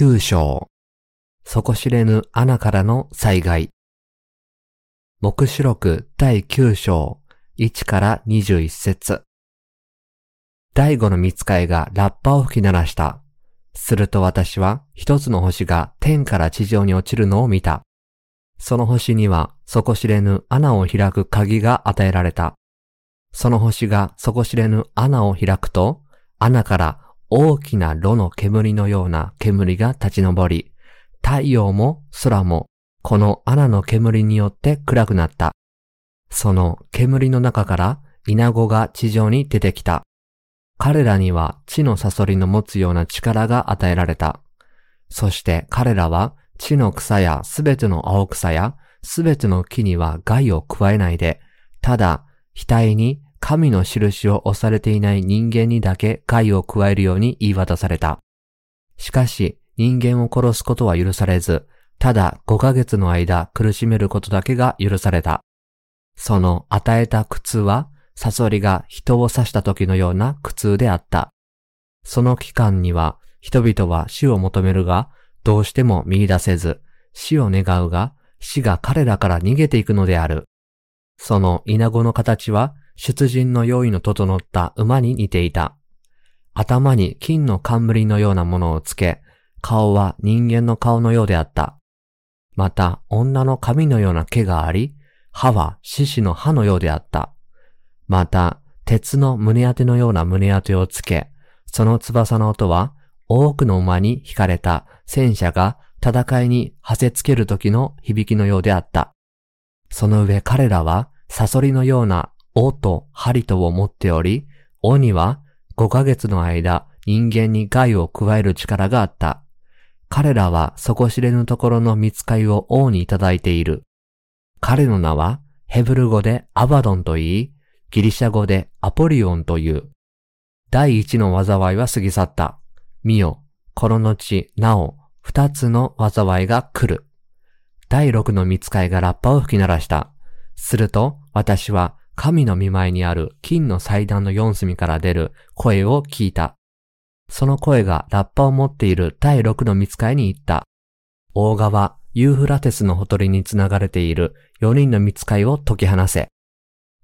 第9章。底知れぬ穴からの災害。目視録第9章1から21節第5の見つかいがラッパを吹き鳴らした。すると私は一つの星が天から地上に落ちるのを見た。その星には底知れぬ穴を開く鍵が与えられた。その星が底知れぬ穴を開くと、穴から大きな炉の煙のような煙が立ち上り、太陽も空もこの穴の煙によって暗くなった。その煙の中から稲子が地上に出てきた。彼らには地のサソリの持つような力が与えられた。そして彼らは地の草やすべての青草やすべての木には害を加えないで、ただ額に神の印を押されていない人間にだけ害を加えるように言い渡された。しかし、人間を殺すことは許されず、ただ5ヶ月の間苦しめることだけが許された。その与えた苦痛は、サソリが人を刺した時のような苦痛であった。その期間には、人々は死を求めるが、どうしても見出せず、死を願うが、死が彼らから逃げていくのである。その稲子の形は、出陣の用意の整った馬に似ていた。頭に金の冠のようなものをつけ、顔は人間の顔のようであった。また、女の髪のような毛があり、歯は獅子の歯のようであった。また、鉄の胸当てのような胸当てをつけ、その翼の音は、多くの馬に引かれた戦車が戦いに馳せつける時の響きのようであった。その上彼らは、サソリのような尾と針とを持っており、尾には5ヶ月の間人間に害を加える力があった。彼らは底知れぬところの見つかいを王にいただいている。彼の名はヘブル語でアバドンと言い、ギリシャ語でアポリオンという。第一の災いは過ぎ去った。見よ、この後、なお、二つの災いが来る。第六の見つかいがラッパを吹き鳴らした。すると、私は神の見舞いにある金の祭壇の四隅から出る声を聞いた。その声がラッパを持っている第六の見つかいに言った。大川、ユーフラテスのほとりにつながれている四人の見つかいを解き放せ。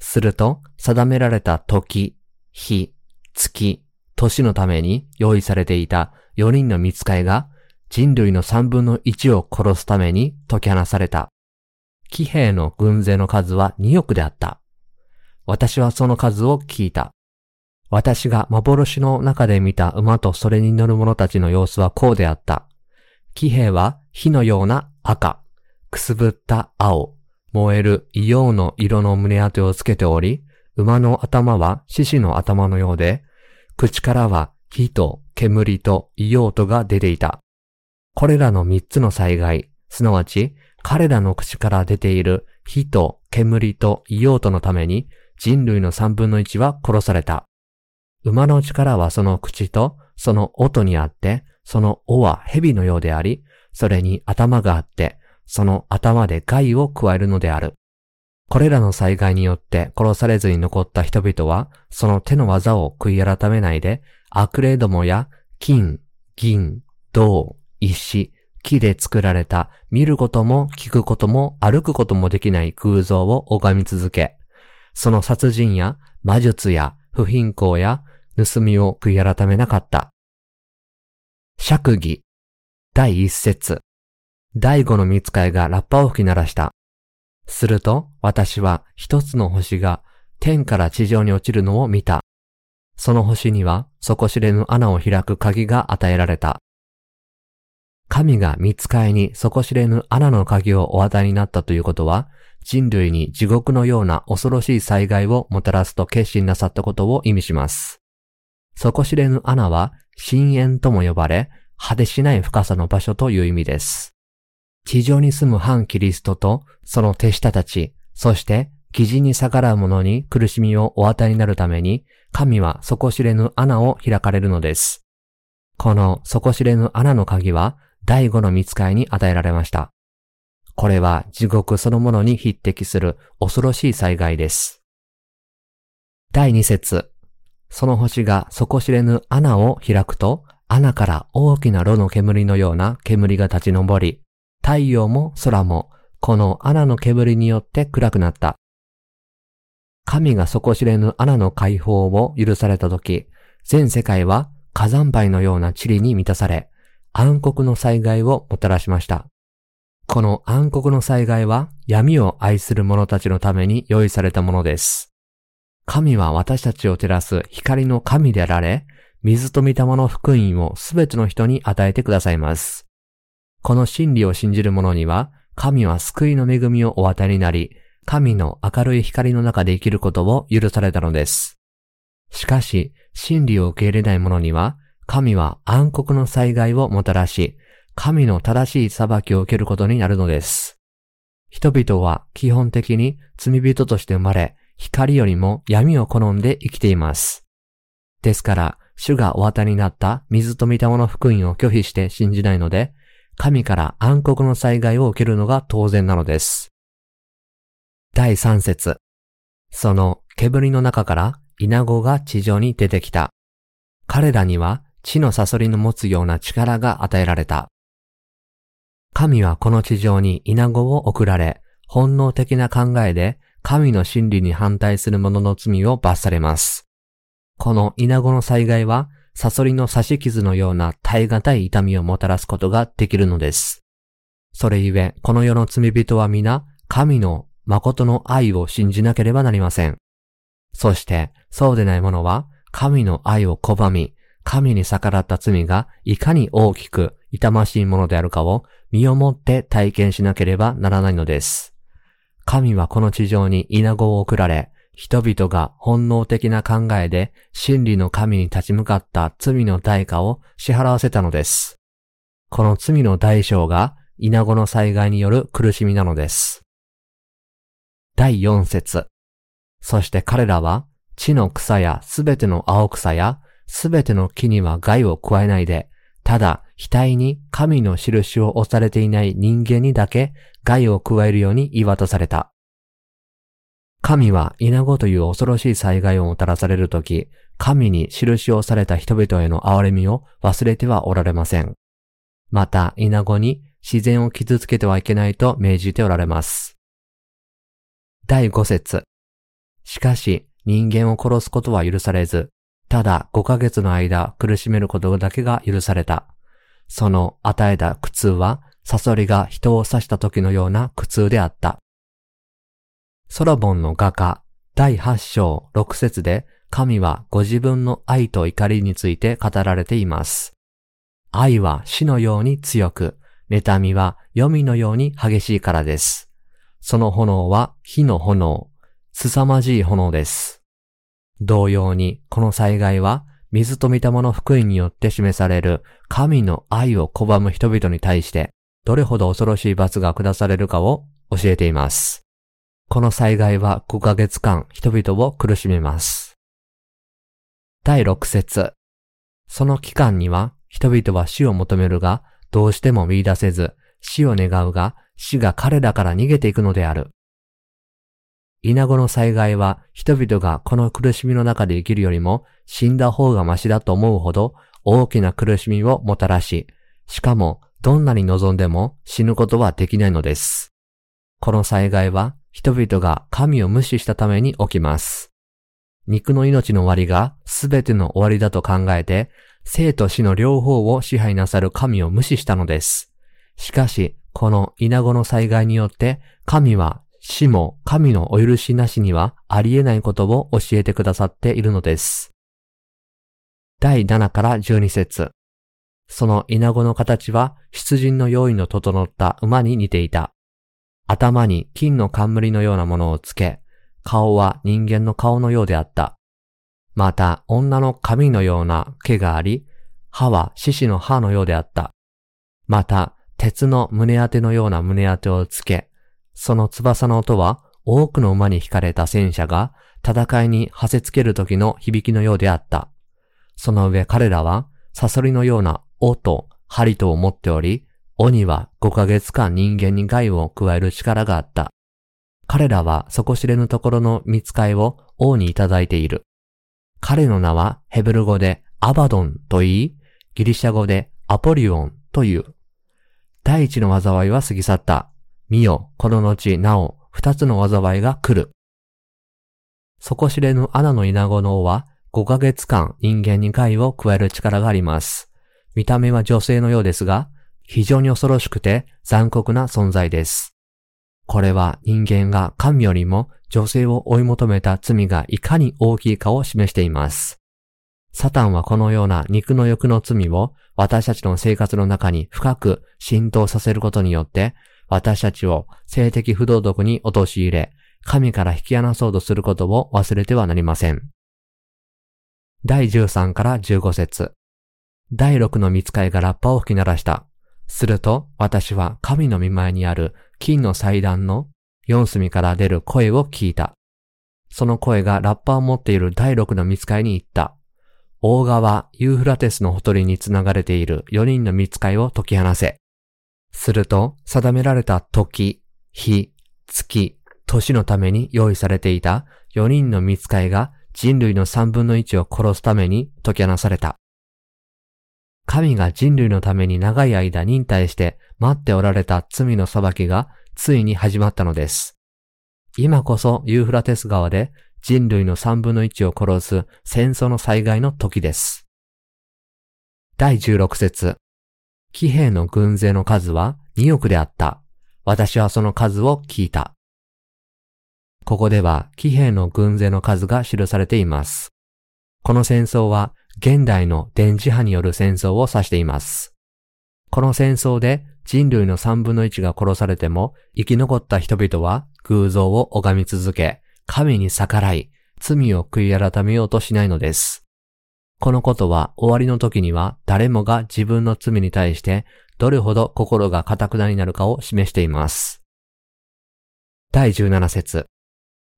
すると、定められた時、日、月、年のために用意されていた四人の見つかいが人類の三分の一を殺すために解き放された。騎兵の軍勢の数は2億であった。私はその数を聞いた。私が幻の中で見た馬とそれに乗る者たちの様子はこうであった。騎兵は火のような赤、くすぶった青、燃える硫黄の色の胸当てをつけており、馬の頭は獅子の頭のようで、口からは火と煙と硫黄とが出ていた。これらの三つの災害、すなわち彼らの口から出ている火と煙と硫黄とのために人類の三分の一は殺された。馬の力はその口とその音にあって、その尾は蛇のようであり、それに頭があって、その頭で害を加えるのである。これらの災害によって殺されずに残った人々は、その手の技を悔い改めないで、悪霊どもや金、銀、銅、石、木で作られた見ることも聞くことも歩くこともできない空像を拝み続け、その殺人や魔術や不貧困や盗みを悔い改めなかった。釈義第一節第五の見つかいがラッパを吹き鳴らした。すると私は一つの星が天から地上に落ちるのを見た。その星には底知れぬ穴を開く鍵が与えられた。神が見つかいに底知れぬ穴の鍵をお与えになったということは、人類に地獄のような恐ろしい災害をもたらすと決心なさったことを意味します。底知れぬ穴は深淵とも呼ばれ、果てしない深さの場所という意味です。地上に住む反キリストとその手下たち、そして基人に逆らう者に苦しみをお与えになるために、神は底知れぬ穴を開かれるのです。この底知れぬ穴の鍵は、第五の見つかいに与えられました。これは地獄そのものに匹敵する恐ろしい災害です。第二節。その星が底知れぬ穴を開くと、穴から大きな炉の煙のような煙が立ち上り、太陽も空もこの穴の煙によって暗くなった。神が底知れぬ穴の解放を許されたとき、全世界は火山灰のような塵に満たされ、暗黒の災害をもたらしました。この暗黒の災害は闇を愛する者たちのために用意されたものです。神は私たちを照らす光の神であられ、水と御霊の福音をすべての人に与えてくださいます。この真理を信じる者には、神は救いの恵みをお与えになり、神の明るい光の中で生きることを許されたのです。しかし、真理を受け入れない者には、神は暗黒の災害をもたらし、神の正しい裁きを受けることになるのです。人々は基本的に罪人として生まれ、光よりも闇を好んで生きています。ですから、主がお与えになった水と御霊の福音を拒否して信じないので、神から暗黒の災害を受けるのが当然なのです。第三節。その煙の中から稲子が地上に出てきた。彼らには地のサソリの持つような力が与えられた。神はこの地上に稲子を送られ、本能的な考えで神の真理に反対する者の罪を罰されます。この稲子の災害は、サソリの刺し傷のような耐え難い痛みをもたらすことができるのです。それゆえ、この世の罪人は皆、神の誠の愛を信じなければなりません。そして、そうでない者は、神の愛を拒み、神に逆らった罪がいかに大きく痛ましいものであるかを身をもって体験しなければならないのです。神はこの地上に稲子を送られ、人々が本能的な考えで真理の神に立ち向かった罪の代価を支払わせたのです。この罪の代償が稲子の災害による苦しみなのです。第4節そして彼らは地の草やすべての青草やすべての木には害を加えないで、ただ額に神の印を押されていない人間にだけ害を加えるように言い渡された。神は稲子という恐ろしい災害をもたらされるとき、神に印をされた人々への憐れみを忘れてはおられません。また、稲子に自然を傷つけてはいけないと命じておられます。第5節しかし、人間を殺すことは許されず、ただ5ヶ月の間苦しめることだけが許された。その与えた苦痛は、サソリが人を刺した時のような苦痛であった。ソロボンの画家第8章6節で神はご自分の愛と怒りについて語られています。愛は死のように強く、妬みは読みのように激しいからです。その炎は火の炎、凄まじい炎です。同様に、この災害は、水と御霊の福音によって示される神の愛を拒む人々に対して、どれほど恐ろしい罰が下されるかを教えています。この災害は5ヶ月間人々を苦しめます。第6節その期間には人々は死を求めるが、どうしても見出せず、死を願うが、死が彼らから逃げていくのである。稲子の災害は人々がこの苦しみの中で生きるよりも死んだ方がマシだと思うほど大きな苦しみをもたらし、しかもどんなに望んでも死ぬことはできないのです。この災害は人々が神を無視したために起きます。肉の命の終わりが全ての終わりだと考えて、生と死の両方を支配なさる神を無視したのです。しかし、この稲子の災害によって神は死も神のお許しなしにはありえないことを教えてくださっているのです。第7から12節その稲子の形は出陣の用意の整った馬に似ていた。頭に金の冠のようなものをつけ、顔は人間の顔のようであった。また女の髪のような毛があり、歯は獅子の歯のようであった。また鉄の胸当てのような胸当てをつけ、その翼の音は多くの馬に引かれた戦車が戦いに馳せつける時の響きのようであった。その上彼らはサソリのような尾と針とを持っており、尾には5ヶ月間人間に害を加える力があった。彼らは底知れぬところの見つかいを王にいただいている。彼の名はヘブル語でアバドンと言い、ギリシャ語でアポリオンという。第一の災いは過ぎ去った。見よ、この後、なお、二つの災いが来る。底知れぬ穴の稲子の王は、5ヶ月間人間に害を加える力があります。見た目は女性のようですが、非常に恐ろしくて残酷な存在です。これは人間が神よりも女性を追い求めた罪がいかに大きいかを示しています。サタンはこのような肉の欲の罪を私たちの生活の中に深く浸透させることによって、私たちを性的不道徳に陥れ、神から引き離そうとすることを忘れてはなりません。第13から15節第6の見つかいがラッパを吹き鳴らした。すると私は神の見前にある金の祭壇の四隅から出る声を聞いた。その声がラッパを持っている第6の見つかいに言った。大川ユーフラテスのほとりにつながれている4人の見つかいを解き放せ。すると、定められた時、日、月、年のために用意されていた4人の見つかいが人類の3分の1を殺すために解き放された。神が人類のために長い間忍耐して待っておられた罪の裁きがついに始まったのです。今こそユーフラテス川で人類の3分の1を殺す戦争の災害の時です。第16節騎兵の軍勢の数は2億であった。私はその数を聞いた。ここでは騎兵の軍勢の数が記されています。この戦争は現代の電磁波による戦争を指しています。この戦争で人類の3分の1が殺されても生き残った人々は偶像を拝み続け、神に逆らい、罪を悔い改めようとしないのです。このことは終わりの時には誰もが自分の罪に対してどれほど心が堅くなになるかを示しています。第17節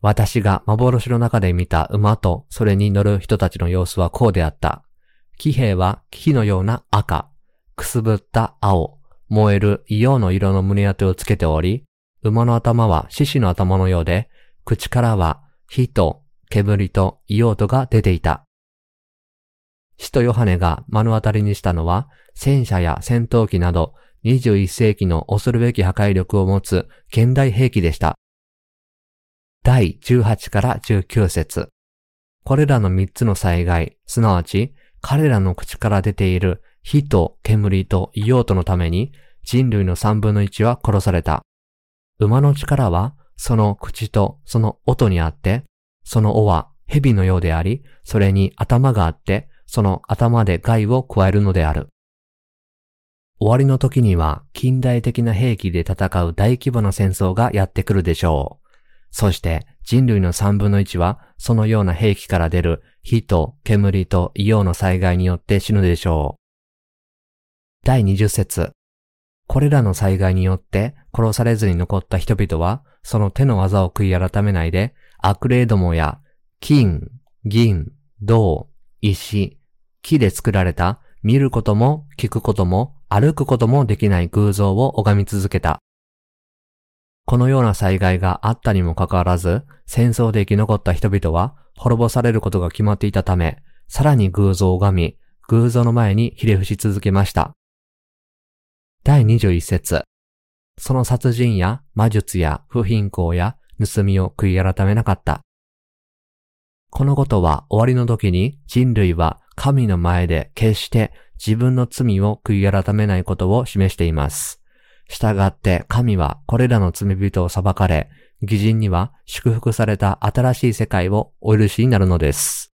私が幻の中で見た馬とそれに乗る人たちの様子はこうであった。騎兵は木のような赤、くすぶった青、燃える硫黄の色の胸当てをつけており、馬の頭は獅子の頭のようで、口からは火と煙と硫黄とが出ていた。使徒ヨハネが目の当たりにしたのは、戦車や戦闘機など21世紀の恐るべき破壊力を持つ現代兵器でした。第18から19節これらの3つの災害、すなわち彼らの口から出ている火と煙と硫黄とのために人類の3分の1は殺された。馬の力はその口とその音にあって、その尾は蛇のようであり、それに頭があって、その頭で害を加えるのである。終わりの時には近代的な兵器で戦う大規模な戦争がやってくるでしょう。そして人類の3分の1はそのような兵器から出る火と煙と硫黄の災害によって死ぬでしょう。第20節これらの災害によって殺されずに残った人々はその手の技を悔い改めないで悪霊どもや金、銀、銅、石、木で作られた見ることも聞くことも歩くこともできない偶像を拝み続けた。このような災害があったにもかかわらず、戦争で生き残った人々は滅ぼされることが決まっていたため、さらに偶像を拝み、偶像の前にひれ伏し続けました。第21節その殺人や魔術や不貧困や盗みを悔い改めなかった。このことは終わりの時に人類は神の前で決して自分の罪を悔い改めないことを示しています。従って神はこれらの罪人を裁かれ、義人には祝福された新しい世界をお許しになるのです。